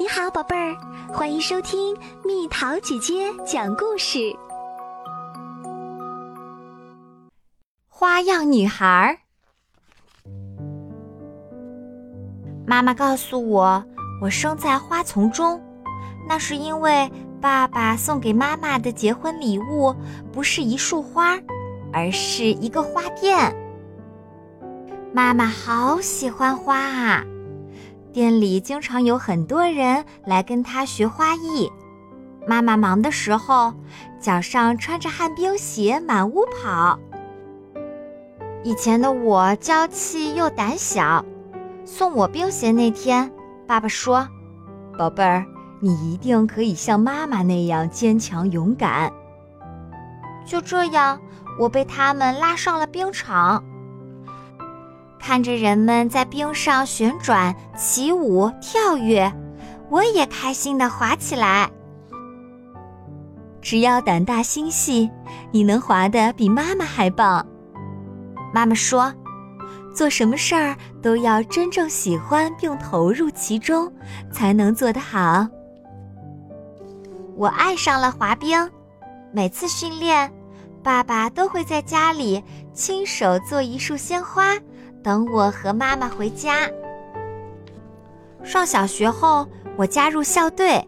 你好，宝贝儿，欢迎收听蜜桃姐姐讲故事。花样女孩儿，妈妈告诉我，我生在花丛中，那是因为爸爸送给妈妈的结婚礼物不是一束花，而是一个花店。妈妈好喜欢花啊！店里经常有很多人来跟他学花艺。妈妈忙的时候，脚上穿着旱冰鞋满屋跑。以前的我娇气又胆小，送我冰鞋那天，爸爸说：“宝贝儿，你一定可以像妈妈那样坚强勇敢。”就这样，我被他们拉上了冰场。看着人们在冰上旋转、起舞、跳跃，我也开心地滑起来。只要胆大心细，你能滑得比妈妈还棒。妈妈说：“做什么事儿都要真正喜欢并投入其中，才能做得好。”我爱上了滑冰，每次训练，爸爸都会在家里亲手做一束鲜花。等我和妈妈回家。上小学后，我加入校队，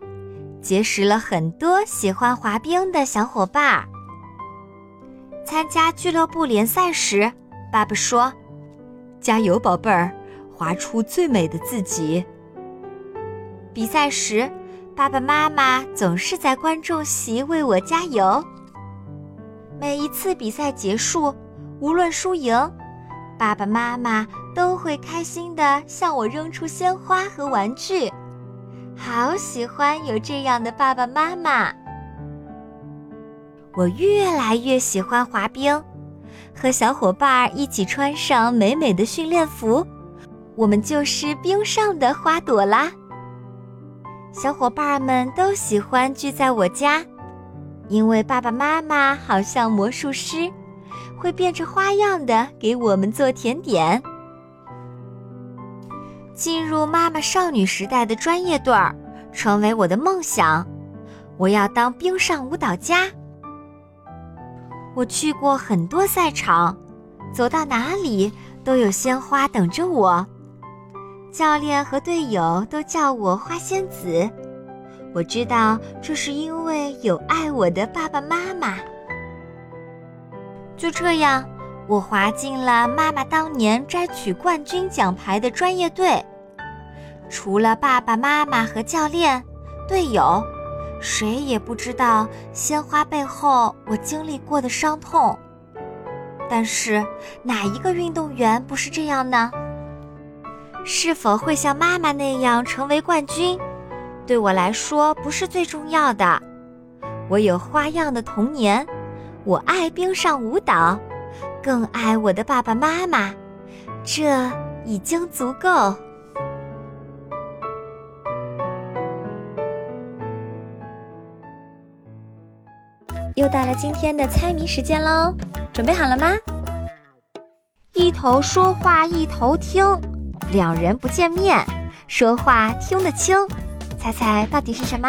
结识了很多喜欢滑冰的小伙伴。参加俱乐部联赛时，爸爸说：“加油，宝贝儿，滑出最美的自己。”比赛时，爸爸妈妈总是在观众席为我加油。每一次比赛结束，无论输赢。爸爸妈妈都会开心地向我扔出鲜花和玩具，好喜欢有这样的爸爸妈妈。我越来越喜欢滑冰，和小伙伴一起穿上美美的训练服，我们就是冰上的花朵啦。小伙伴们都喜欢聚在我家，因为爸爸妈妈好像魔术师。会变着花样的给我们做甜点。进入妈妈少女时代的专业队儿，成为我的梦想。我要当冰上舞蹈家。我去过很多赛场，走到哪里都有鲜花等着我。教练和队友都叫我花仙子。我知道这是因为有爱我的爸爸妈妈。就这样，我滑进了妈妈当年摘取冠军奖牌的专业队。除了爸爸妈妈和教练、队友，谁也不知道鲜花背后我经历过的伤痛。但是，哪一个运动员不是这样呢？是否会像妈妈那样成为冠军，对我来说不是最重要的。我有花样的童年。我爱冰上舞蹈，更爱我的爸爸妈妈，这已经足够。又到了今天的猜谜时间喽，准备好了吗？一头说话一头听，两人不见面，说话听得清，猜猜到底是什么？